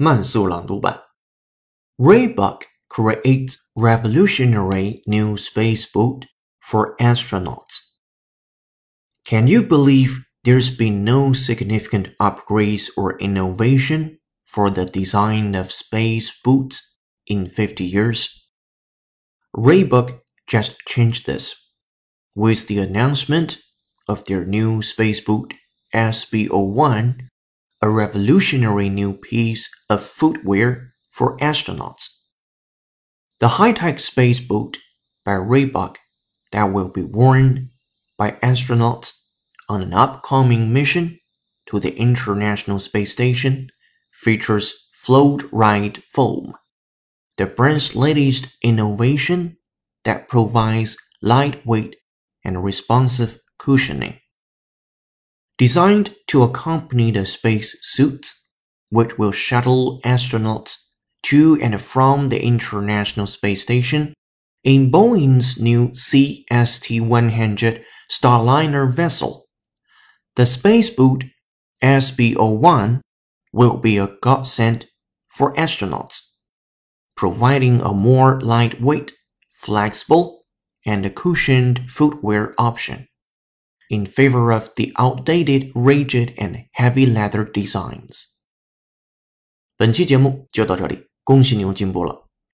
Reebok Buck creates revolutionary new space boot for astronauts. Can you believe there's been no significant upgrades or innovation for the design of space boots in 50 years? Reebok just changed this with the announcement of their new space boot SB01 a revolutionary new piece of footwear for astronauts. The high-tech space boot by Reebok that will be worn by astronauts on an upcoming mission to the International Space Station features float ride foam, the brand's latest innovation that provides lightweight and responsive cushioning. Designed to accompany the space suits, which will shuttle astronauts to and from the International Space Station in Boeing's new CST 100 Starliner vessel. The space boot SB01 will be a godsend for astronauts, providing a more lightweight, flexible, and cushioned footwear option in favor of the outdated, rigid, and heavy leather designs. 本期节目就到这里，恭喜你又进步了。